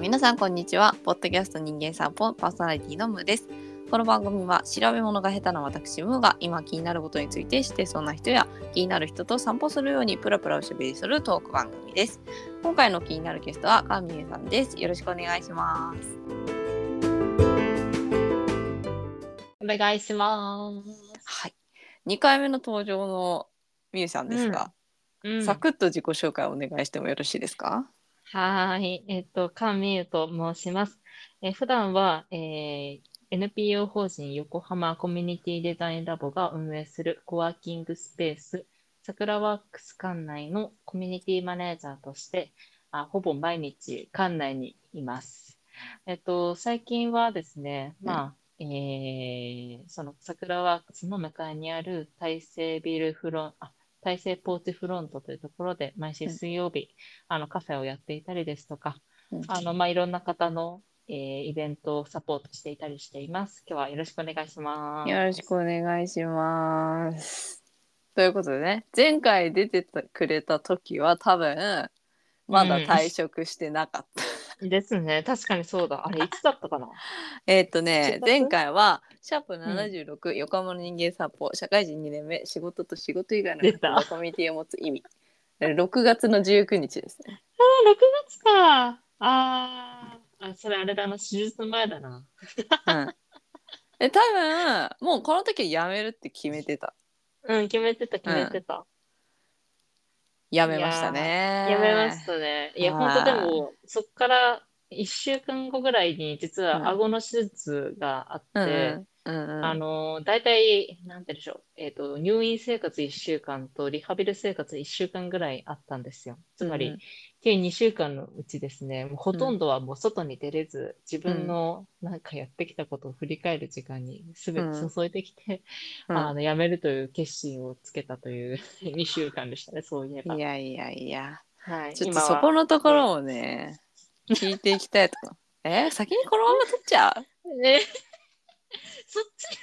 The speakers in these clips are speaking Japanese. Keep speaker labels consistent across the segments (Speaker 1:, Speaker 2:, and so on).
Speaker 1: 皆さんこんにちは。ポッドキャスト人間散歩パーソナリティのムーです。この番組は調べ物が下手な私ムーが今気になることについて知ってそうな人や気になる人と散歩するようにプラプラおしゃべりするトーク番組です。今回の気になるゲストはカミエさんです。よろしくお願いします。
Speaker 2: お願いします。
Speaker 1: はい。2回目の登場のみゆさんですが、
Speaker 2: うん。
Speaker 1: サクッと自己紹介をお願いしてもよろしいですか？
Speaker 2: はーい。えっと、カンミユと申します。えー普段は、えー NPO 法人横浜コミュニティデザインラボが運営するコワーキングスペース、桜ワークス館内のコミュニティマネージャーとして、あほぼ毎日館内にいます。えっと、最近はですね、まあ、えーその桜ワークスの向かいにある大成ビルフロン、あ、大成ポーチフロントというところで毎週水曜日、あのカフェをやっていたりですとか、
Speaker 1: うん
Speaker 2: あのまあ、いろんな方の、えーイベントをサポートしていたりしています。今日はよろしくお願いします。
Speaker 1: よろしくお願いします。ということでね前回出てくれた時は多分まだ退職してなかった。
Speaker 2: ですね。確かにそうだ。あれ、いつだったかな？
Speaker 1: えーっとね
Speaker 2: 7月
Speaker 1: 前回は「シャープ #76、横浜の人間散歩社会人2年目仕事と仕事以外の
Speaker 2: 出た
Speaker 1: コミュニティを持つ意味」6月の19日ですね。
Speaker 2: あ、6月か。あーあ、それあれだな。手術前だな。
Speaker 1: うん、で多分もうこの時は辞めるって決めてた。
Speaker 2: うん、決めてた、決めてた。
Speaker 1: 辞めましたね。
Speaker 2: やめましたね。いや、
Speaker 1: はい
Speaker 2: 本当でも、そっから1週間後ぐらいに、実
Speaker 1: うん
Speaker 2: は顎の手術があって、
Speaker 1: うんうん
Speaker 2: あの、大体、なんて言うんでしょう。えっと、入院生活1週間とリハビリ生活1週間ぐらいあったんですよ。つまり、
Speaker 1: うん
Speaker 2: 計2週間のうちですね、もうほとんどはもう外に出れず、自分のなんかやってきたことを振り返る時間にすべて注いできて、
Speaker 1: うん
Speaker 2: あの、辞めるという決心をつけたという 2週間でしたね、そういえば。
Speaker 1: いやいやいや。
Speaker 2: はい。
Speaker 1: ちょっとそこのところをね、聞いていきたいとか。え？先にこのまま取っちゃう？
Speaker 2: ね、そっち？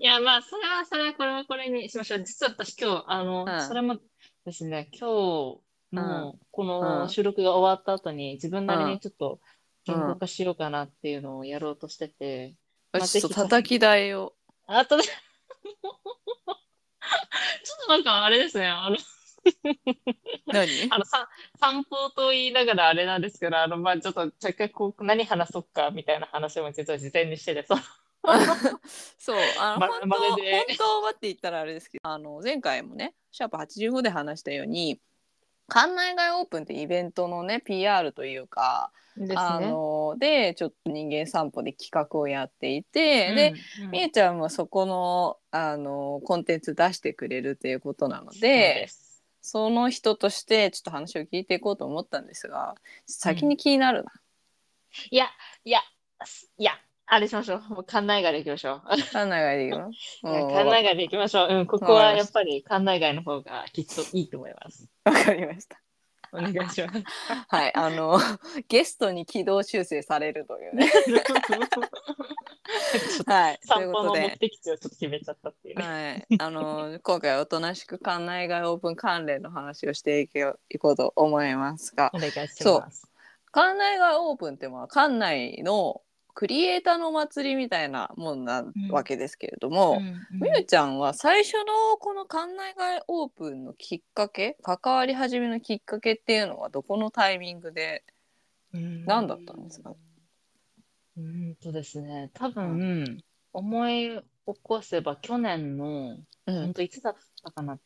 Speaker 2: いや、まあ、それは、それは、これはこれにしましょう。実は私今日、あの、
Speaker 1: うん
Speaker 2: それもですね、今日のこ
Speaker 1: う
Speaker 2: の
Speaker 1: ん。
Speaker 2: 収録が終わった後に自分なりにちょっと
Speaker 1: うん。
Speaker 2: 言語化しようかなっていうのをやろうとしてて、まあ
Speaker 1: ちょっと叩き台を。
Speaker 2: あとで、ちょっとなんかあれですね、あの、
Speaker 1: 何？
Speaker 2: あの、さ散歩と言いながらあれなんですけど、あの、まあちょっと若干こう、何話そうかみたいな話も実は事前にしてて、そう
Speaker 1: そう、あの、
Speaker 2: ま
Speaker 1: 本当、
Speaker 2: ま
Speaker 1: 本当はって言ったらあれですけど、あの、前回もね、シャープ85で話したように、館内外オープンってイベントのね、PR というか、
Speaker 2: です
Speaker 1: あ
Speaker 2: ね。
Speaker 1: の、で、ちょっと人間散歩で企画をやっていて、で、
Speaker 2: うん、うん
Speaker 1: みえちゃんもそこの、あの、コンテンツ出してくれるということなのでその人としてちょっと話を聞いていこうと思ったんですが、先に気になるな。
Speaker 2: いや、いや、いや、あれしましょう。もう館内外で行きましょう。
Speaker 1: 館内外で いいの
Speaker 2: 館内外で行きましょう。うん、ここはやっぱり館内外の方がきっといいと思います。
Speaker 1: わかりました。
Speaker 2: お願いします。
Speaker 1: はい、あの、ゲストに軌道修正されるというね。はい、という
Speaker 2: 散
Speaker 1: ことで。
Speaker 2: 歩の目的地をちょっと決めちゃったっていうね。
Speaker 1: はい、あの今回はおとなしく館内外オープン関連の話をしていけいこうと思いますが
Speaker 2: お願いし
Speaker 1: そう
Speaker 2: ます。
Speaker 1: 館内外オープンってまあ館内のクリエイターのお祭りみたいなもんなわけですけれども、
Speaker 2: うん
Speaker 1: みゆちゃんは最初のこの館内外オープンのきっかけ関わり始めのきっかけっていうのはどこのタイミングで
Speaker 2: うん
Speaker 1: 何だったんですか？
Speaker 2: うーんとですね、多分、思い起こせば去年の、
Speaker 1: うん。
Speaker 2: 本当いつだったかな、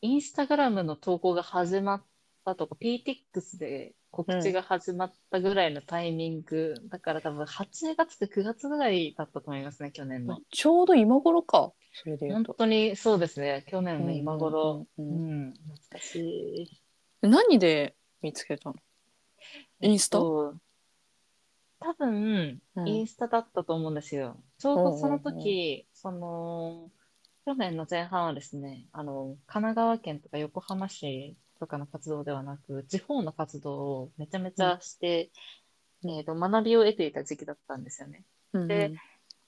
Speaker 2: インスタグラムの投稿が始まったとか、PTX で告知が始まったぐらいのタイミング、だから多分8月か9月ぐらいだったと思いますね、去年の。
Speaker 1: ちょうど今頃かそれで言う
Speaker 2: 本
Speaker 1: と。
Speaker 2: 当にそうですね、去年の今頃。
Speaker 1: うん
Speaker 2: う
Speaker 1: うんうん
Speaker 2: ん、懐かしい。
Speaker 1: 何で見つけたの？インスタ？
Speaker 2: そう多分、
Speaker 1: うん
Speaker 2: インスタだったと思うんですよ。ちょうどその時、その、去年の前半はですね、あの、神奈川県とか横浜市とかの活動ではなく、地方の活動をめちゃめちゃして、
Speaker 1: うん。
Speaker 2: えっと、学びを得ていた時期だったんですよね。で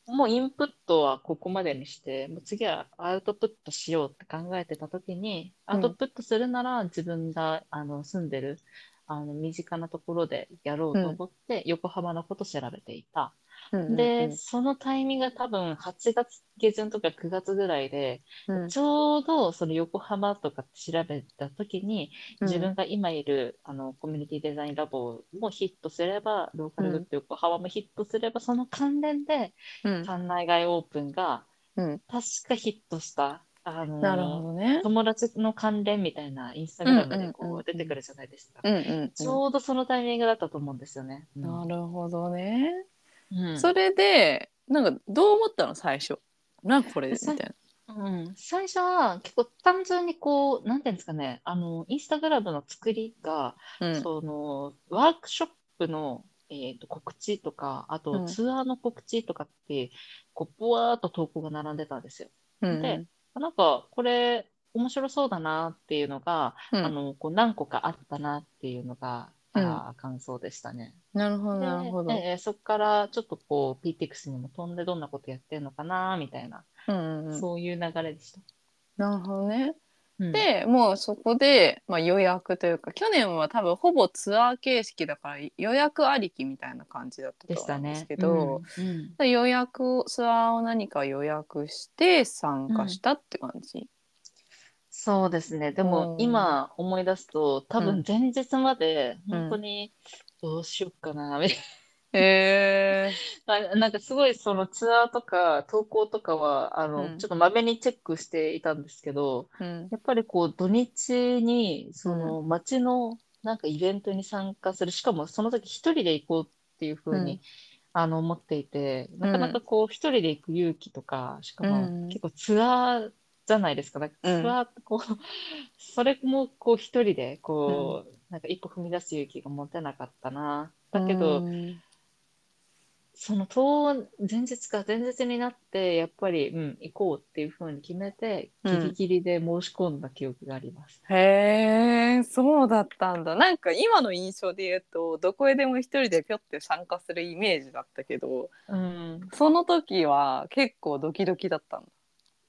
Speaker 2: もうインプットはここまでにして、もう次はアウトプットしようって考えてた時に、
Speaker 1: うん。
Speaker 2: アウトプットするなら自分があの住んでる、ああの身近なところでやろうと思って、横浜のこと調べていた。
Speaker 1: うん
Speaker 2: で、そのタイミングが多分8月下旬とか9月ぐらいで、
Speaker 1: うん
Speaker 2: ちょうどその横浜とか調べた時に、
Speaker 1: うん
Speaker 2: 自分が今いるあのコミュニティデザインラボもヒットすれば、ローカルグッド横浜もヒットすれば、その関連で
Speaker 1: うん
Speaker 2: 館内外オープンが
Speaker 1: うん
Speaker 2: 確かヒットした。あの
Speaker 1: なるほどね。
Speaker 2: 友達の関連みたいなインスタグラムでこ
Speaker 1: う
Speaker 2: 出てくるじゃないですか。ちょうどそのタイミングだったと思うんですよね。
Speaker 1: うん、なるほどね。
Speaker 2: うん。
Speaker 1: それでなんかどう思ったの最初？なんかこれみたいな。
Speaker 2: うん、最初は結構単純にこう、なんていうんですかね、あの、インスタグラムの作りが、
Speaker 1: うん。
Speaker 2: その、ワークショップの、えーと、告知とか、あ
Speaker 1: うん。
Speaker 2: とツアーの告知とかって、こう、ぼわーっと投稿が並んでたんですよ。
Speaker 1: うん。
Speaker 2: でなんか、これ、面白そうだなっていうのが、
Speaker 1: うん。
Speaker 2: あの、こう、何個かあったなっていうのが、
Speaker 1: うん
Speaker 2: あー感想でしたね。
Speaker 1: なるほど
Speaker 2: で
Speaker 1: なるほど。
Speaker 2: えーそこからちょっとこう PTX にも飛んでどんなことやってるのかなみたいな、
Speaker 1: うんうんうん
Speaker 2: そういう流れでした。
Speaker 1: なるほどね。
Speaker 2: うん
Speaker 1: でもうそこで、まあ、予約というか去年は多分ほぼツアー形式だから予約ありきみたいな感じだったんです
Speaker 2: ね。
Speaker 1: けど、
Speaker 2: うんうん
Speaker 1: で予約をツアーを何か予約して参加したって感じ。
Speaker 2: そうですね。でも
Speaker 1: うん。
Speaker 2: 今思い出すと多
Speaker 1: うん。
Speaker 2: 分前日まで
Speaker 1: うん。
Speaker 2: 本当にどうしようかなみたい
Speaker 1: へえ
Speaker 2: な。なんかすごいそのツアーとか投稿とかはあの、
Speaker 1: うん。
Speaker 2: ちょっとまめにチェックしていたんですけど、
Speaker 1: うん。
Speaker 2: やっぱりこう土日にその街のなんかイベントに参加する、しかもその時一人で行こうっていうふうに、
Speaker 1: うん。
Speaker 2: あの思っていて、なかなかこう一人で行く勇気とか、しかも
Speaker 1: うん。
Speaker 2: 結構ツアーじゃないですか。なんかツアーってこう、それもこう一人でこう、なんか一歩踏み出す勇気が持てなかったな。だけど、
Speaker 1: うん
Speaker 2: その当前日か前日になってやっぱり、うん、行こうっていうふうに決めてギリギリで申し込んだ記憶があります。
Speaker 1: へえそうだったんだなんか今の印象で言うとどこへでも一人でぴょって参加するイメージだったけど
Speaker 2: うん、
Speaker 1: その時は結構ドキドキだったんだ。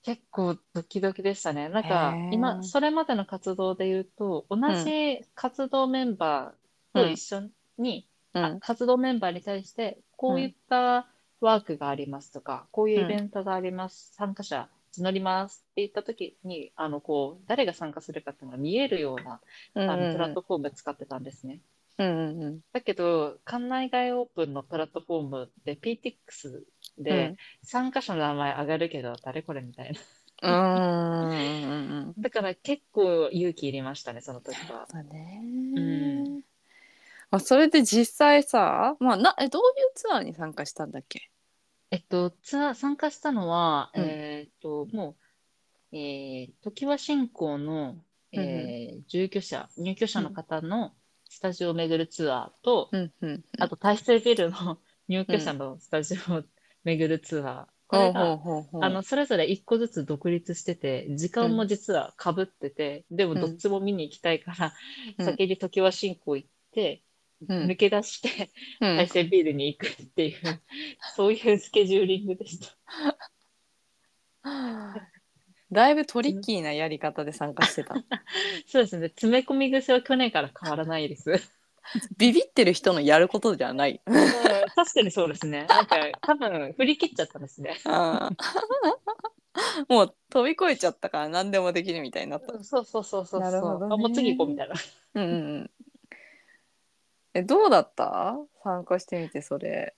Speaker 2: 結構ドキドキでしたね。なんか今それまでの活動で言うと同じ活動メンバーと一緒に、
Speaker 1: うん。
Speaker 2: 活動メンバーに対してこういったワークがありますとか、こういうイベントがあります、参加者募りますって言った時にあのこう誰が参加するかっていうのが見えるような、
Speaker 1: うん
Speaker 2: あのプラットフォーム使ってたんですね。
Speaker 1: うんうんうん。
Speaker 2: だけど館内外オープンのプラットフォームで PTX で参加者の名前上がるけど誰これみたいな。
Speaker 1: うんうんうんうん。
Speaker 2: だから結構勇気いりましたね、その時は。
Speaker 1: だね。
Speaker 2: うん。
Speaker 1: まあ、それで実際さ、まあ、なえどういうツアーに参加したんだっけ？
Speaker 2: えっと、ツアー参加したのは、
Speaker 1: うん。
Speaker 2: えーっと、もう、えー、常盤新興の、えー住居者、入居者の方のスタジオを巡るツアーと、
Speaker 1: うんうん
Speaker 2: あと大成ビルの入居者のスタジオを巡るツアー。これが、あの、それぞれ一個ずつ独立してて、時間も実は被ってて、でもどっちも見に行きたいから、
Speaker 1: うん。
Speaker 2: 先に常盤新興行って、
Speaker 1: うん。
Speaker 2: 抜け出して、
Speaker 1: うん。
Speaker 2: 大成ビールに行くっていう、そういうスケジューリングでした。
Speaker 1: だいぶトリッキーなやり方で参加してた。
Speaker 2: そうですね、詰め込み癖は去年から変わらないです。
Speaker 1: ビビってる人のやることじゃない。
Speaker 2: 確かにそうですね。なんか、多分振り切っちゃったんですね。
Speaker 1: もう飛び越えちゃったから何でもできるみたいになった。
Speaker 2: そうそうそうそう
Speaker 1: なるほどね。
Speaker 2: あもう次行こうみたいな。
Speaker 1: うんうんうん。えどうだった？参加してみてそれ。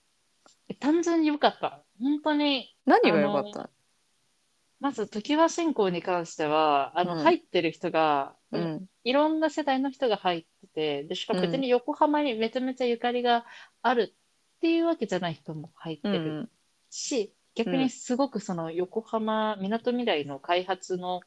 Speaker 2: 単純に良かった。本当に、
Speaker 1: 何が良かった？
Speaker 2: まず、常盤新興に関しては、あの、
Speaker 1: うん。
Speaker 2: 入ってる人が、
Speaker 1: うん。
Speaker 2: いろんな世代の人が入ってて、で、しかも別に横浜にめちゃめちゃゆかりがあるっていうわけじゃない人も入ってる
Speaker 1: うん。
Speaker 2: し、逆にすごくその横浜、みなとみらいの開発の、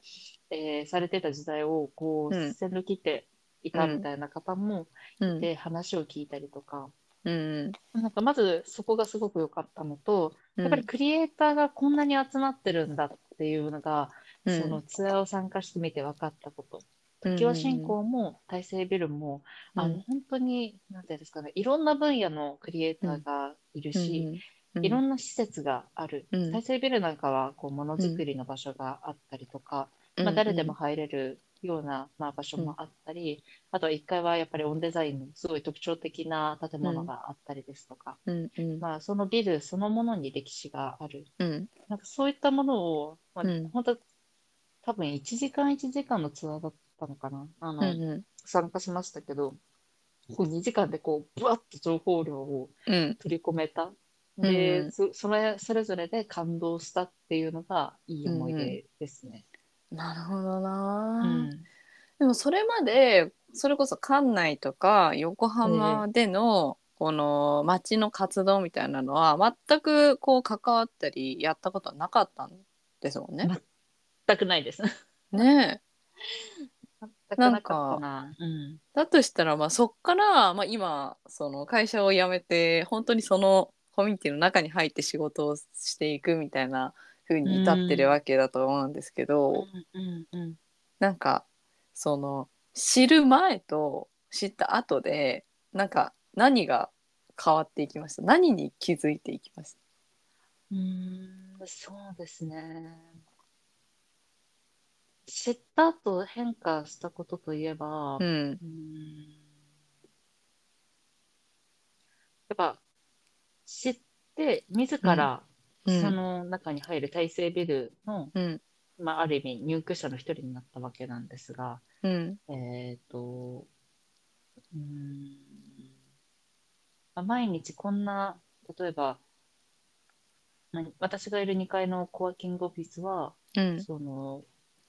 Speaker 2: えーされてた時代をこう、
Speaker 1: うん。
Speaker 2: 線路切っていたみたいな方も
Speaker 1: うん。
Speaker 2: で話を聞いたりとか、
Speaker 1: うん。
Speaker 2: なんかまずそこがすごく良かったのと、やっぱりクリエイターがこんなに集まってるんだっていうのが、
Speaker 1: うん。
Speaker 2: そのツアーを参加してみて分かったこと。
Speaker 1: うん
Speaker 2: 常盤新興も大成ビルも、あの本当に、なんていうんですかね、いろんな分野のクリエイターがいるし、いろ
Speaker 1: なん
Speaker 2: な施設がある。
Speaker 1: うん。
Speaker 2: 大成ビルなんかはこうものづくりの場所があったりとか、まあ、誰でも入れるような、まあ、場所もあったり、あとは1階はやっぱりオンデザインのすごい特徴的な建物があったりですとか、
Speaker 1: うんうん
Speaker 2: まあ、そのビルそのものに歴史がある。
Speaker 1: うん
Speaker 2: なんかそういったものを、まあ
Speaker 1: うん
Speaker 2: 本当多分1時間1時間のツアーだったのかな。あの、
Speaker 1: うんう
Speaker 2: 参加しましたけど、こう2時間でこう、ぶわっと情報量を
Speaker 1: んうん
Speaker 2: 取り込めた。で、
Speaker 1: うん
Speaker 2: そそれそれぞれで感動したっていうのがいい思い出ですね。
Speaker 1: なるほど
Speaker 2: う
Speaker 1: な、
Speaker 2: ん
Speaker 1: でもそれまでそれこそ館内とか横浜でのこの街の活動みたいなのは全くこう関わったりやったことはなかったんですもんね。
Speaker 2: 全くないです。
Speaker 1: ねえ
Speaker 2: 全くなか。うん。
Speaker 1: だとしたらまあそっから、まあ、今その会社を辞めて本当にそのコミュニティの中に入って仕事をしていくみたいな風に至ってるわけだと思うんですけど、
Speaker 2: うんうんうん。
Speaker 1: なんかその知る前と知った後でなんか何が変わっていきました？何に気づいていきまし
Speaker 2: うーん、そうですね。知った後変化したことといえば、
Speaker 1: た、うん。
Speaker 2: うーん。やっぱ知って自ら
Speaker 1: うん
Speaker 2: その中に入る大成ビルの、
Speaker 1: うん。
Speaker 2: まあ、ある意味入居者の一人になったわけなんですが、
Speaker 1: うん。
Speaker 2: えっ、と、うーん、まあ毎日こんな、例えば、まあ私がいる2階のコワーキングオフィスは、
Speaker 1: うん。
Speaker 2: その、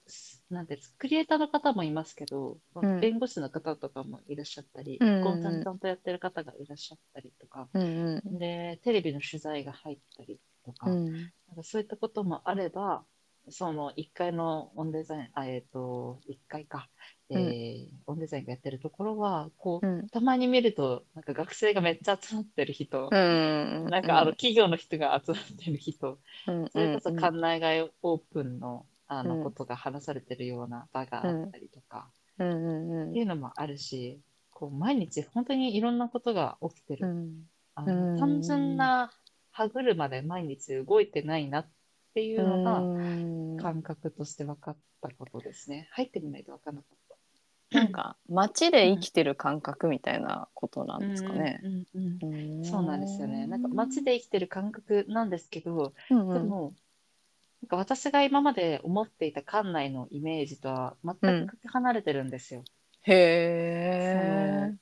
Speaker 2: すなんてクリエイターの方もいますけど、
Speaker 1: ん。
Speaker 2: 弁護士の方とかもいらっしゃったり、
Speaker 1: うんうんうん。
Speaker 2: コンサルタントやってる方がいらっしゃったりとか、
Speaker 1: うん
Speaker 2: で、テレビの取材が入ったりとか、
Speaker 1: うん。
Speaker 2: なんかそういったこともあれば、その1階のオンデザイン、あえっ、と、1階か、えーオンデザインがやってるところは、こう、
Speaker 1: うん。
Speaker 2: たまに見ると、なんか学生がめっちゃ集まってる人、
Speaker 1: うん。
Speaker 2: なんかあの企業の人が集まってる人、
Speaker 1: うん。
Speaker 2: それこそ
Speaker 1: うん。
Speaker 2: 館内外オープンのあ
Speaker 1: うん。
Speaker 2: のことが話されてるような場があったりとか、
Speaker 1: うん。うん。
Speaker 2: っていうのもあるし、こう毎日本当にいろんなことが起きてる。
Speaker 1: うん。
Speaker 2: あ
Speaker 1: うん。
Speaker 2: の単純な歯車で毎日動いてないなっていうのが、
Speaker 1: うん
Speaker 2: 感覚として分かったことですね。入ってみないと分からなかっ
Speaker 1: なんか街で生きてる感覚みたいなことな
Speaker 2: た。
Speaker 1: んですかね。
Speaker 2: うんうんうん
Speaker 1: うん
Speaker 2: そうなんですよね。なんか街で生きてる感覚なんですけど、
Speaker 1: うんうん
Speaker 2: でも、なんか私が今まで思っていた館内のイメージとは全くかけ離れてるんですよ。
Speaker 1: へえ。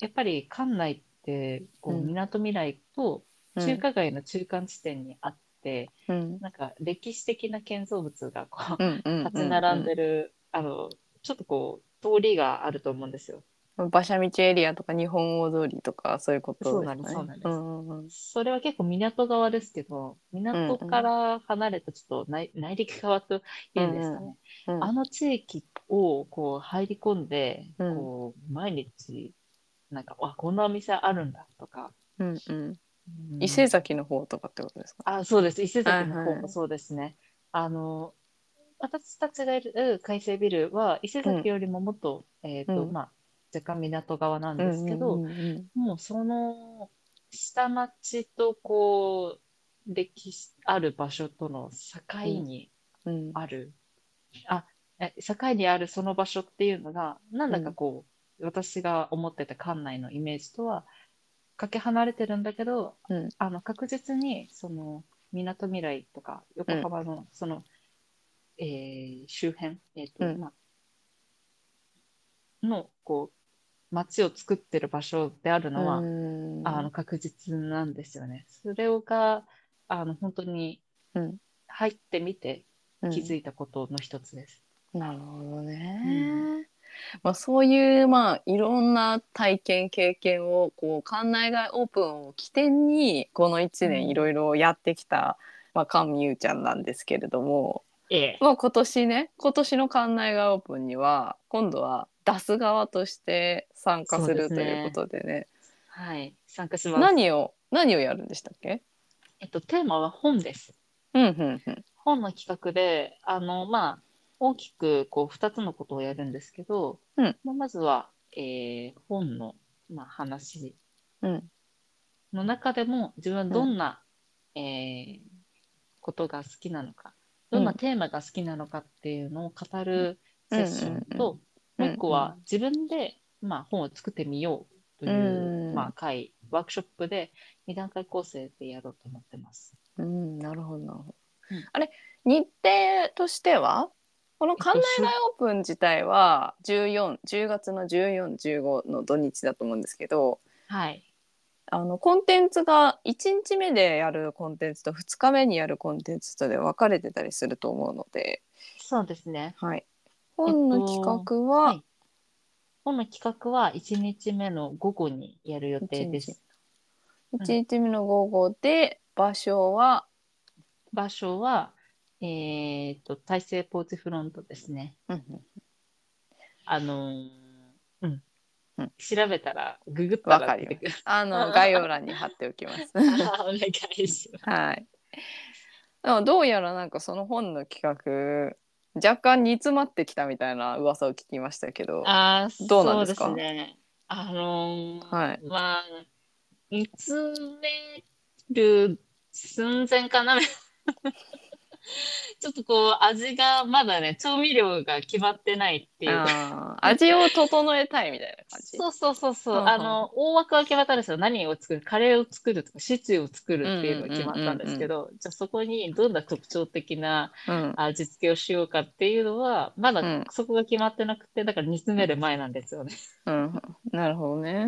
Speaker 2: やっぱり館内ってこう
Speaker 1: うん
Speaker 2: みなとみらいと中華街の中間地点にあって、
Speaker 1: うん。
Speaker 2: なんか歴史的な建造物がこう
Speaker 1: うんうん
Speaker 2: 立ち並んでる、あのちょっとこう通りがあると思うんですよ。
Speaker 1: 馬車道エリアとか日本大通りとかそういうことですかね。
Speaker 2: そうなんですそうなんです。
Speaker 1: んうん
Speaker 2: それは結構港側ですけど、港から離れたちょっと内,、内陸側というんですかね。
Speaker 1: うん
Speaker 2: あの地域をこう入り込んで、
Speaker 1: うん。
Speaker 2: こう毎日、なんか、あ、こんなお店あるんだとか。
Speaker 1: うんうん
Speaker 2: うん
Speaker 1: 伊勢崎の方とかってことですか？
Speaker 2: あ、そうです。伊勢崎の
Speaker 1: はいはい。
Speaker 2: 方もそうですね。あの、私たちがいる海星ビルは、伊勢崎よりももっと、えっ、と、
Speaker 1: うん。
Speaker 2: まあ、若干港側なんですけど、
Speaker 1: うんうんうん
Speaker 2: もうその下町とこう歴史ある場所との境に
Speaker 1: うん。
Speaker 2: ある、あえ境にあるその場所っていうのがなんだかこう、私が思ってた館内のイメージとはかけ離れてるんだけど、
Speaker 1: うん。
Speaker 2: あの確実にそのみなとみらいとか横浜のその、えー周辺、えーと
Speaker 1: うん。
Speaker 2: まあ、のこう街を作ってる場所であるのは、
Speaker 1: うん。
Speaker 2: あの確実なんですよね。それがあの本当に
Speaker 1: うん。
Speaker 2: 入ってみて
Speaker 1: うん。
Speaker 2: 気づいたことの一つです。
Speaker 1: なるほどね。
Speaker 2: うん
Speaker 1: まあ、そういうまあいろんな体験経験をこう館内外オープンを起点にこの1
Speaker 2: うん。
Speaker 1: 年いろいろやってきた、まあ、菅美優ちゃんなんですけれども、
Speaker 2: ええ、
Speaker 1: まあ、今年ね今年の館内外オープンには今度は出す側として参加するということでね。
Speaker 2: はい、参加します。
Speaker 1: 何を何をやるんでしたっけ？
Speaker 2: えっと、テーマは本です。
Speaker 1: うんうんうん。
Speaker 2: 本の企画で、あの、まあ、大きくこう2つのことをやるんですけど、
Speaker 1: うん。
Speaker 2: まあまずは、えー本の、まあ、話
Speaker 1: うん。
Speaker 2: の中でも自分はどんな、えーことが好きなのか、どんなテーマが好きなのかっていうのを語るセッションと、
Speaker 1: うん
Speaker 2: もう一個は自分で、まあ、本を作ってみようという、
Speaker 1: うん。
Speaker 2: まあ、会、ワークショップで2段階構成でやろうと思ってます。
Speaker 1: うん、なるほどなるほど。
Speaker 2: うん。
Speaker 1: あれ日程としては？この館内大オープン自体は14 10月の1415の土日だと思うんですけど
Speaker 2: はい。
Speaker 1: あのコンテンツが1日目でやるコンテンツと2日目にやるコンテンツとで分かれてたりすると思うので、
Speaker 2: そうですね。
Speaker 1: はい、本の企画は、
Speaker 2: はい本の企画は1日目の午後にやる予定です。
Speaker 1: 1日目の午後で場所は
Speaker 2: 場所は、えっと、大西ポーチフロントですね。
Speaker 1: うん
Speaker 2: あのーうん
Speaker 1: うん。
Speaker 2: 調べたら、ググった
Speaker 1: わからり
Speaker 2: 出てくる。
Speaker 1: あの 概要欄に貼っておきます。
Speaker 2: お願いします。
Speaker 1: はい。でもどうやらなんかその本の企画若干煮詰まってきたみたいな噂を聞きましたけど。
Speaker 2: あー
Speaker 1: どうなんですか？
Speaker 2: そうですね。あのー
Speaker 1: はい
Speaker 2: まあ、煮詰める寸前かな。ちょっとこう、味がまだね、調味料が決まってないっていう。
Speaker 1: 味を整えたいみたいな感じ？
Speaker 2: そうそうそうそう。
Speaker 1: うんうん
Speaker 2: あの、大枠は決まったんですよ。何を作る、カレーを作るとか、シチューを作るっていうのが決まったんですけど、じゃあそこにどんな特徴的な
Speaker 1: うん。
Speaker 2: 味付けをしようかっていうのは、まだ
Speaker 1: うん
Speaker 2: そこが決まってなくて、だから煮詰める前なんですよね。
Speaker 1: うん。なるほどね。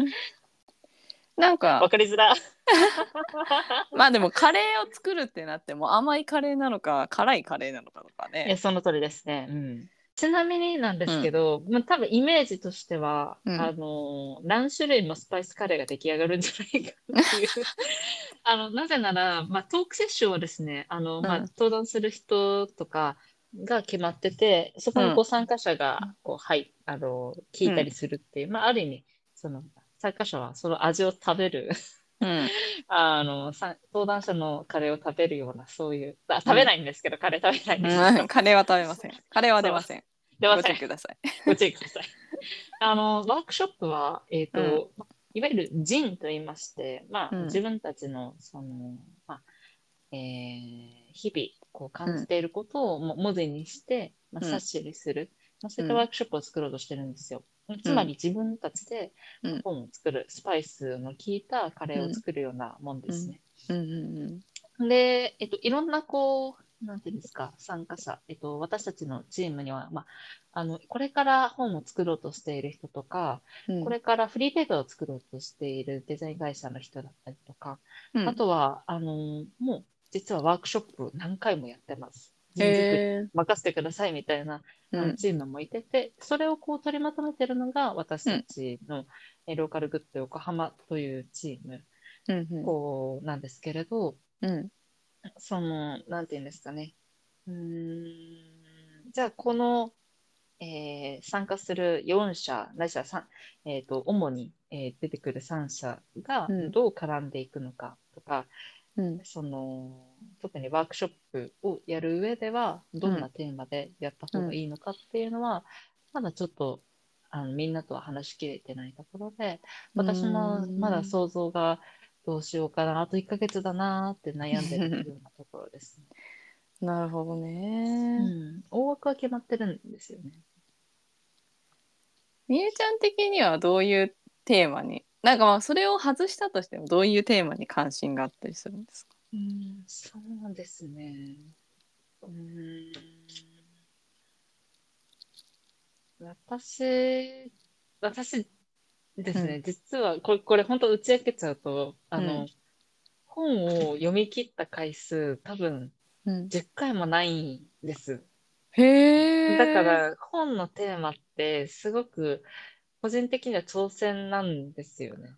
Speaker 1: なん
Speaker 2: わ
Speaker 1: か
Speaker 2: かりづら。
Speaker 1: まあでもカレーを作るってなっても甘いカレーなのか辛いカレーなのかとか
Speaker 2: いや、
Speaker 1: ね。
Speaker 2: その通りですね。うん。ちなみになんですけど、まあ、多分イメージとしては、
Speaker 1: うん
Speaker 2: あの、何種類もスパイスカレーが出来上がるんじゃないかっていう。あの、なぜなら、まあ、トークセッションはですね、あの、まあ、
Speaker 1: うん
Speaker 2: 登壇する人とかが決まってて、そこにこう参加者が、こう、はい、あの、聞いたりするっていう、まあ、ある意味、その、参加者はその味を食べる、
Speaker 1: うん。
Speaker 2: あの、さ登壇者のカレーを食べるような、そういう、あ食べないんですけど、カレー食べないんですけど。
Speaker 1: うん、カレーは食べません。カレーは出ません。ご
Speaker 2: 出ません。
Speaker 1: 注意ください。
Speaker 2: ご注意ください。あの、ワークショップは、えっ、と、
Speaker 1: うん。
Speaker 2: いわゆるジンと言いまして、まあ、
Speaker 1: うん。
Speaker 2: 自分たちの、その、まあ、えー日々、こう感じていることをも文字にして、まあ、
Speaker 1: うん。
Speaker 2: 冊子にする、まあ、そういったワークショップを作ろうとしてるんですよ。つまり自分たちで
Speaker 1: うん。
Speaker 2: 本を作る、スパイスの効いたカレーを作るようなもんですね。で、えっと、いろんな、こう、なんていうんですか、参加者、えっと、私たちのチームには、まあ、あの、これから本を作ろうとしている人とか、
Speaker 1: うん。
Speaker 2: これからフリーペーパーを作ろうとしているデザイン会社の人だったりとか、
Speaker 1: うん。
Speaker 2: あとは、あの、もう、実はワークショップ何回もやってます。人任せてくださいみたいな、
Speaker 1: ー
Speaker 2: あのチームもいてて、それをこう取りまとめてるのが私たちの、えローカルグッド横浜というチーム、
Speaker 1: うんうん。
Speaker 2: こうなんですけれど、
Speaker 1: うん。
Speaker 2: その、なんていうんですかね。うーん、じゃあ、この、えー参加する4社、ないしは3、えっと、主に、えー出てくる3社が
Speaker 1: うん。
Speaker 2: どう絡んでいくのかとか、
Speaker 1: うん
Speaker 2: その、特にワークショップをやる上では、どんなテーマでやった方がいいのかっていうのは、まだちょっと、あのみんなとは話しきれてないところで、私もまだ想像がどうしようかな、あと1ヶ月だなーって悩んでるようなところですね。
Speaker 1: なるほど
Speaker 2: う
Speaker 1: ね。
Speaker 2: ん、大枠は決まってるんですよね。
Speaker 1: みゆちゃん的にはどういうテーマになんかまあそれを外したとしてもどういうテーマに関心があったりするんですか？
Speaker 2: うん、そうですね。うん、私、私ですね、実はこれ、これ本当打ち明けちゃうと、あの、
Speaker 1: うん
Speaker 2: 本を読み切った回数多分
Speaker 1: うん、
Speaker 2: 10回もないんです。
Speaker 1: へえ。
Speaker 2: だから本のテーマってすごく個人的には挑戦なんですよね。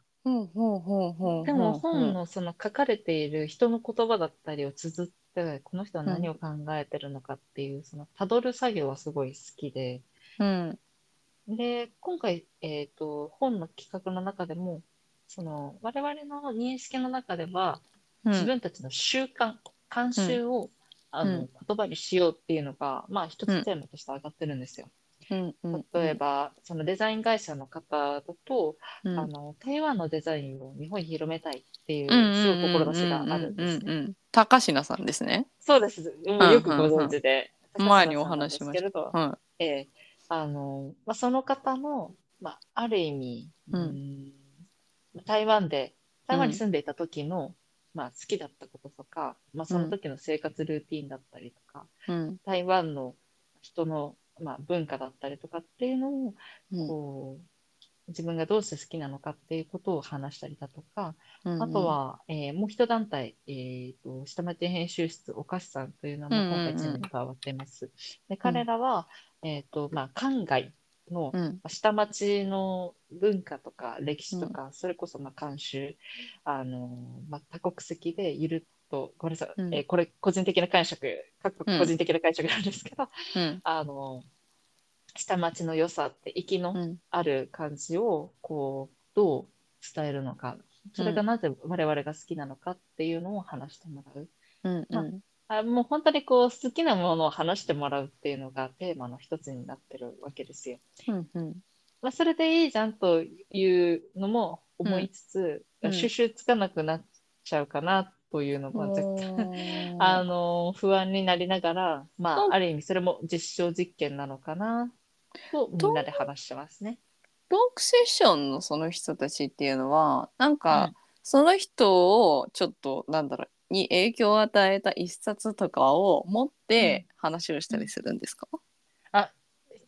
Speaker 2: でも本のその書かれている人の言葉だったりを綴ってこの人は何を考えてるのかっていうその辿る作業はすごい好きで。
Speaker 1: うん。
Speaker 2: で今回、えー、と本の企画の中でもその我々の認識の中では
Speaker 1: うん。
Speaker 2: 自分たちの習慣慣習を、あの
Speaker 1: うん。
Speaker 2: 言葉にしようっていうのが、まあ一つテーマとして上がってるんですよ。
Speaker 1: うんうん
Speaker 2: 例えば、そのデザイン会社の方だと、
Speaker 1: うん。
Speaker 2: あの台湾のデザインを日本に広めたいっていう
Speaker 1: うん
Speaker 2: すごい志があるんですね。
Speaker 1: うんうんうんうん高階さんですね。
Speaker 2: そうです。よくご存知で。
Speaker 1: うん前にお話ししました。
Speaker 2: けれど、
Speaker 1: は
Speaker 2: ええあの、まあ、その方の、まあ、ある意味、
Speaker 1: うん。
Speaker 2: ん台湾で、台湾に住んでいた時の、まあ、好きだったこととか、まあ、その時の生活ルーティンだったりとか、
Speaker 1: うん。
Speaker 2: 台湾の人の、まあ、文化だったりとかっていうのを、
Speaker 1: うん。
Speaker 2: こう、自分がどうして好きなのかっていうことを話したりだとか、
Speaker 1: うん
Speaker 2: あとは、えーもう一団体、えーと、下町編集室おかしさんというのも
Speaker 1: うんうんうん。
Speaker 2: 今回チームに加わっています。で彼らは、えーとまあ、海外の下町の文化とか歴史とか、それこそまあ慣習、あのまあ、多国籍でいると、ごめんなさい、
Speaker 1: うん。
Speaker 2: えーこれ個人的な解釈、各国個人的な解釈なんですけど、
Speaker 1: うん。
Speaker 2: あの下町の良さって息の
Speaker 1: うん。
Speaker 2: ある感じをこうどう伝えるのか、それがなぜ我々が好きなのかっていうのを話してもらう。
Speaker 1: うん。
Speaker 2: まあもう本当にこう好きなものを話してもらうっていうのがテーマの一つになってるわけですよ。
Speaker 1: うん。うん。
Speaker 2: まあ、それでいいじゃんというのも思いつつ、
Speaker 1: うん。
Speaker 2: 収集つかなくなっちゃうかなというのが若干、あの不安にななりながら、ま
Speaker 1: うん
Speaker 2: あ、ある意味それも実証実験なのかなとみんなで話してます。ね。
Speaker 1: トークセッションのその人たちっていうのはなんか、
Speaker 2: うん
Speaker 1: その人をちょっとなんだろうに影響を与えた一冊とかを持って話をしたりするんですか、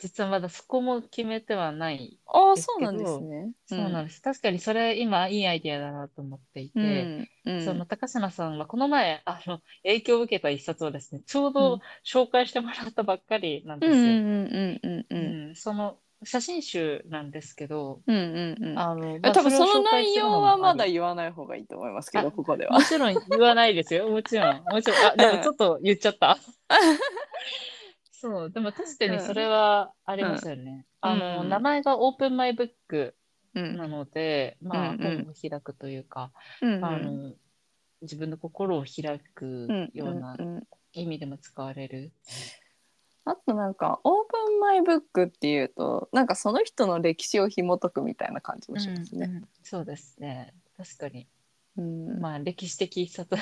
Speaker 2: 実はまだそこも決めてはない。
Speaker 1: あそうなんですね。
Speaker 2: そうなんです。確かにそれ今いいアイディアだなと思っていて、
Speaker 1: うんうん
Speaker 2: その高島さんはこの前あの影響を受けた一冊をですね、ちょう
Speaker 1: うん
Speaker 2: ど紹介してもらったばっかりなんですよ。
Speaker 1: うんうんうんうんうん
Speaker 2: うんその写真集なんですけど、
Speaker 1: うんうんうん
Speaker 2: あの、
Speaker 1: え多分その内容はまだ
Speaker 2: 言
Speaker 1: 言わない方がいいと思いますけど
Speaker 2: あ
Speaker 1: ここでは
Speaker 2: も。ちろん言わないですよ。もちろん。もちろん。あ、でもちょっと言っちゃった。そう、でも確かにそれはありますよね。
Speaker 1: うん
Speaker 2: あの、
Speaker 1: うん
Speaker 2: 名前がオープンマイブック
Speaker 1: うん
Speaker 2: なので、まあ、
Speaker 1: うんうん
Speaker 2: 本を開くというか、
Speaker 1: うんうん
Speaker 2: あの、自分の心を開く
Speaker 1: うん
Speaker 2: ような意味でも使われる。
Speaker 1: あとなんかオープンマイブックっていうとなんかその人の歴史を紐解くみたいな感じもしますね。
Speaker 2: うんうんそうですね。確かに。
Speaker 1: うん
Speaker 2: まあ、歴史的一冊。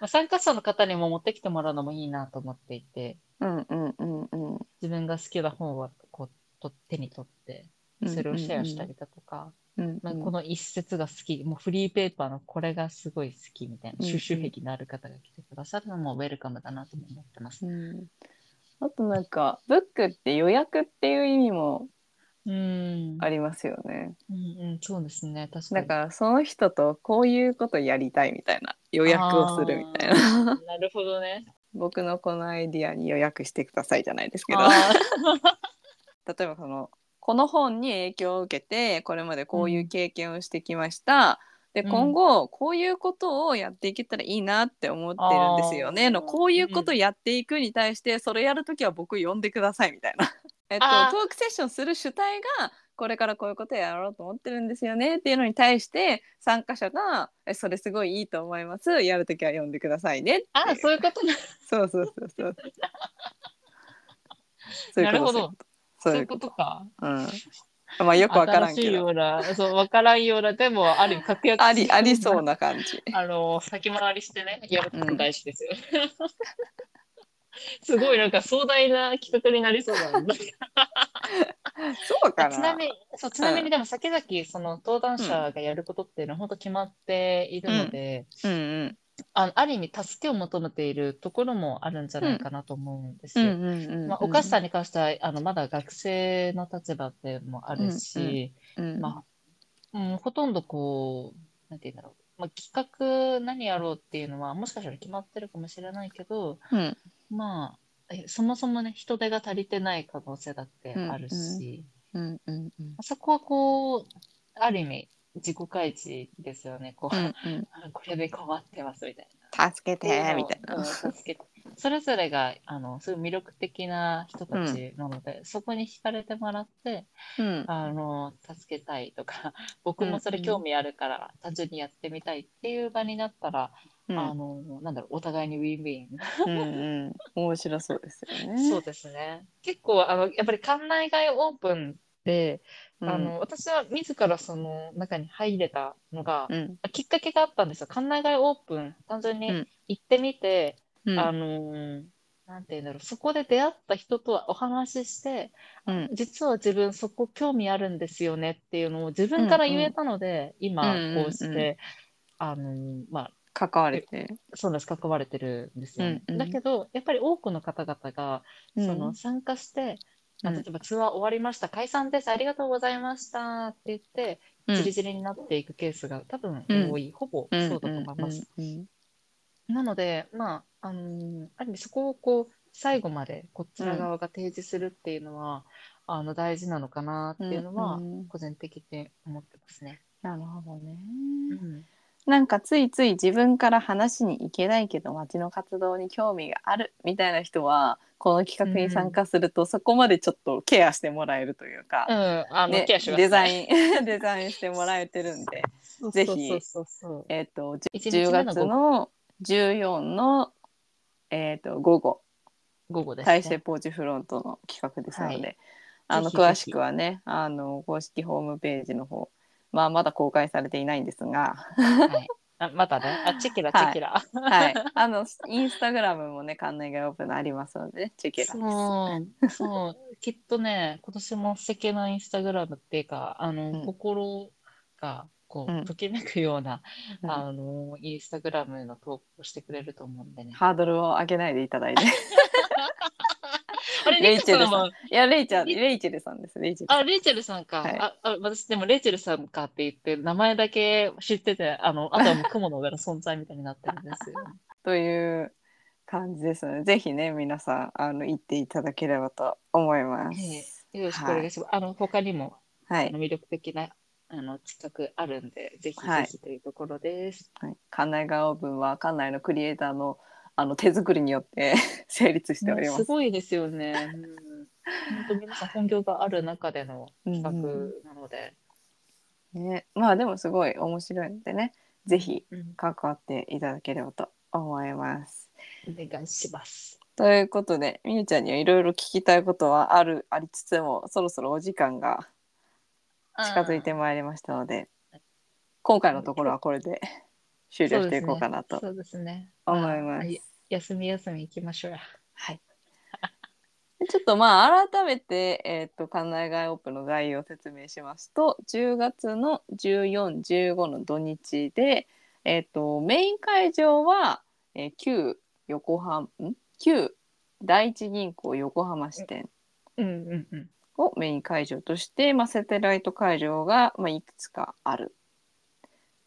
Speaker 2: まあ、参加者の方にも持ってきてもらうのもいいなと思っていて、
Speaker 1: うんうんうんうん。
Speaker 2: 自分が好きな本をこうと手に取って、それをシェアしたりだとか、
Speaker 1: うん
Speaker 2: まあ、この一節が好き、もうフリーペーパーのこれがすごい好きみたいな、
Speaker 1: うん
Speaker 2: 収集癖のある方が来てくださるのもウェルカムだなとも思ってます。
Speaker 1: うん。あとなんかブックって予約っていう意味も
Speaker 2: うん。
Speaker 1: ありますよね。
Speaker 2: うんうん、そうですね。確かに。
Speaker 1: だからその人とこういうことやりたいみたいな予約をするみたいな
Speaker 2: なるほどね。
Speaker 1: 僕のこのアイディアに予約してくださいじゃないですけど
Speaker 2: あ
Speaker 1: 例えばそのこの本に影響を受けてこれまでこういう経験をしてきました、で
Speaker 2: うん
Speaker 1: 今後こういうことをやっていけたらいいなって思ってるんですよね
Speaker 2: あー
Speaker 1: のこういうことやっていくに対してそれやるときは僕呼んでくださいみたいな、えっと、トークセッションする主体がこれからこういうことやろうと思ってるんですよねっていうのに対して参加者が「えそれすごいいいと思いますやるときは呼んでくださいね」
Speaker 2: あ、そういうこと？ね。
Speaker 1: そうそうそうそうそういう
Speaker 2: なるほど
Speaker 1: こと
Speaker 2: そういう
Speaker 1: こ
Speaker 2: こととか。
Speaker 1: うん。まあよくわからん
Speaker 2: 新しい
Speaker 1: けど。
Speaker 2: ような、そう、わからんような、でも、ある確約
Speaker 1: ありありそう
Speaker 2: な。
Speaker 1: な感じ。
Speaker 2: あの、先回りしてね、やること大事ですよ。すごいなんか壮大な企画になりそうだな。
Speaker 1: そうかな。
Speaker 2: ちなみに、そう、ちなみにでも先々、その登壇者がやることっていうのは本当決まっているので、
Speaker 1: うんうん。
Speaker 2: あのある意味助けを求めているところもあるんじゃないかなと思うんですよ。
Speaker 1: うんうんうん。
Speaker 2: まあ、お菓子さんに関してはあのまだ学生の立場でもあるし、
Speaker 1: うん。
Speaker 2: まあうん、ほとんどこう、なんて言うんだろう、まあ、企画何やろうっていうのはもしかしたら決まってるかもしれないけど、
Speaker 1: うん
Speaker 2: まあ、えそもそもね、人手が足りてない可能性だってあるし、
Speaker 1: うんうんうん。
Speaker 2: そこはこう、ある意味、自己開示ですよね。こう、
Speaker 1: うんうん。
Speaker 2: これで困ってますみたいな。
Speaker 1: 助けてみたい
Speaker 2: うん
Speaker 1: な。
Speaker 2: 助けてそれぞれがあのすごい魅力的な人たちなので、そこに惹かれてもらって
Speaker 1: うん。
Speaker 2: あの助けたいとか僕もそれ興味あるから単純にやってみたいっていう場になったら、
Speaker 1: うん
Speaker 2: あのなんだろうお互いにウィンウィン、
Speaker 1: うんうん。面白そうですよね。
Speaker 2: そうですね結構あのやっぱり館内外オープンで、
Speaker 1: うん。
Speaker 2: あの私は自らその中に入れたのが、
Speaker 1: うん。
Speaker 2: きっかけがあったんですよ館内外オープン単純に
Speaker 1: うん
Speaker 2: 行ってみて、
Speaker 1: うん。
Speaker 2: あのーなんていうんだろう、そこで出会った人とはお話しして、
Speaker 1: うん
Speaker 2: 実は自分そこ興味あるんですよねっていうのを自分から言えたので、今
Speaker 1: うんうん
Speaker 2: こうして、あの、まあ、
Speaker 1: 関われて。
Speaker 2: そうです、関われてるんですよ。ね。
Speaker 1: うんうん。
Speaker 2: だけど、やっぱり多くの方々が、
Speaker 1: うん。
Speaker 2: その参加して、まあ
Speaker 1: うん。
Speaker 2: 例えばツアー終わりました、解散です、ありがとうございました。って言って、
Speaker 1: うん。
Speaker 2: じりじりになっていくケースが多分
Speaker 1: うん。
Speaker 2: 多い、ほぼ
Speaker 1: うん
Speaker 2: そうだと思います。
Speaker 1: うんうん。
Speaker 2: なので、まあ、あのある意味そこをこう、最後までこちら側が提示するっていうのは、あの、大事なのかなっていうのは
Speaker 1: うんうん、
Speaker 2: 個人的に思ってますね。
Speaker 1: なるほどね。
Speaker 2: うん。
Speaker 1: なんかついつい自分から話しに行けないけど町の活動に興味があるみたいな人はこの企画に参加するとそこまでちょっとケアしてもらえるというか、
Speaker 2: うん、あの、
Speaker 1: ねデザイン デザインしてもらえてるんで、ぜひ。えっと
Speaker 2: 一
Speaker 1: 10
Speaker 2: 日目の
Speaker 1: 月の14の、えっと午後。
Speaker 2: 午後です
Speaker 1: 大勢
Speaker 2: ね。
Speaker 1: ポーチフロントの企画ですので、
Speaker 2: はい。
Speaker 1: あの詳しくはねあの公式ホームページの方まあまだ公開されていないんですが
Speaker 2: はい。あ、またね。あ、チェキラ、チ
Speaker 1: はい
Speaker 2: ェキラ。
Speaker 1: はい、あのインスタグラムもね館内外オープンありますので、ね、チェケラ。
Speaker 2: そう、そう、きっとね、今年も素敵なインスタグラムっていうか、あの、
Speaker 1: うん
Speaker 2: 心が、こ
Speaker 1: う
Speaker 2: ときめくような、
Speaker 1: うん
Speaker 2: あの、インスタグラムの投稿をしてくれると思うんでね。
Speaker 1: ハードルを上げないでいただいて。
Speaker 2: あれ、
Speaker 1: レ
Speaker 2: レイチェ
Speaker 1: ルさん。いやレイちゃんレイチェルさんですレイチェル。
Speaker 2: あ、レイチェルさんか。
Speaker 1: はい
Speaker 2: あ、あ、私でもレイチェルさんかって言って、名前だけ知ってて、あの、あとはもう雲の上の存在みたいになってるんですよ。
Speaker 1: という感じですのでぜひね皆さんあの行っていただければと思います。
Speaker 2: ええよろしくお願いします。あの、他にも、
Speaker 1: はい
Speaker 2: 魅力的な、あの、企画あるんで、ぜひ
Speaker 1: はい
Speaker 2: ぜひというところです。
Speaker 1: はい、館内外オーは館内のクリエイターのあの手作りによって 成立しております
Speaker 2: ねす。ごいですよね。うん、本当皆さん本業がある中での企画なので、
Speaker 1: ね、まあでもすごい面白いのでねぜひ
Speaker 2: うん
Speaker 1: 関わっていただければと思います。
Speaker 2: お願いします。
Speaker 1: ということでみゆちゃんにはいろいろ聞きたいことはあるありつつもそろそろお時間が近づいてまいりましたので今回のところはこれで終了していこうかなと。思います。
Speaker 2: 休み休み行きましょうや。
Speaker 1: はい。で ちょっとまあ改めて、えっと館内外オープンの概要を説明しますと10月の1415の土日で、えっとメイン会場は、えー旧横浜ん？旧第一銀行横浜支店
Speaker 2: うんうんうん。
Speaker 1: をメイン会場として、まあ、セテライト会場が、まあ、いくつかある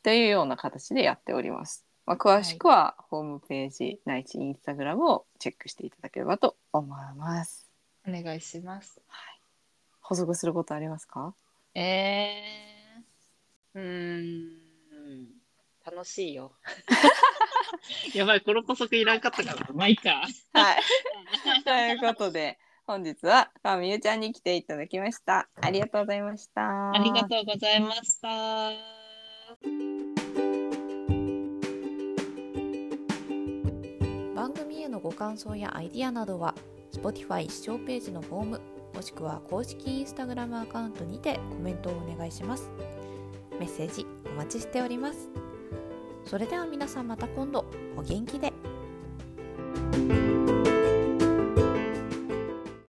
Speaker 1: というような形でやっております。まあ、詳しくはホームページ、ないしインスタグラムをチェックしていただければと思います。
Speaker 2: お願いします。
Speaker 1: 補足することありますか？
Speaker 2: えー、うーん、楽しいよ。やばい、この補足いらんかったかな。まあいいか。
Speaker 1: はい。ということで本日は川美ゆちゃんに来ていただきました。ありがとうございました。
Speaker 2: ありがとうございました。
Speaker 1: へのご感想やアイディアなどは Spotify 視聴ページのフォームもしくは公式 Instagram アカウントにてコメントをお願いします。メッセージお待ちしております。それでは皆さんまた今度。お元気で。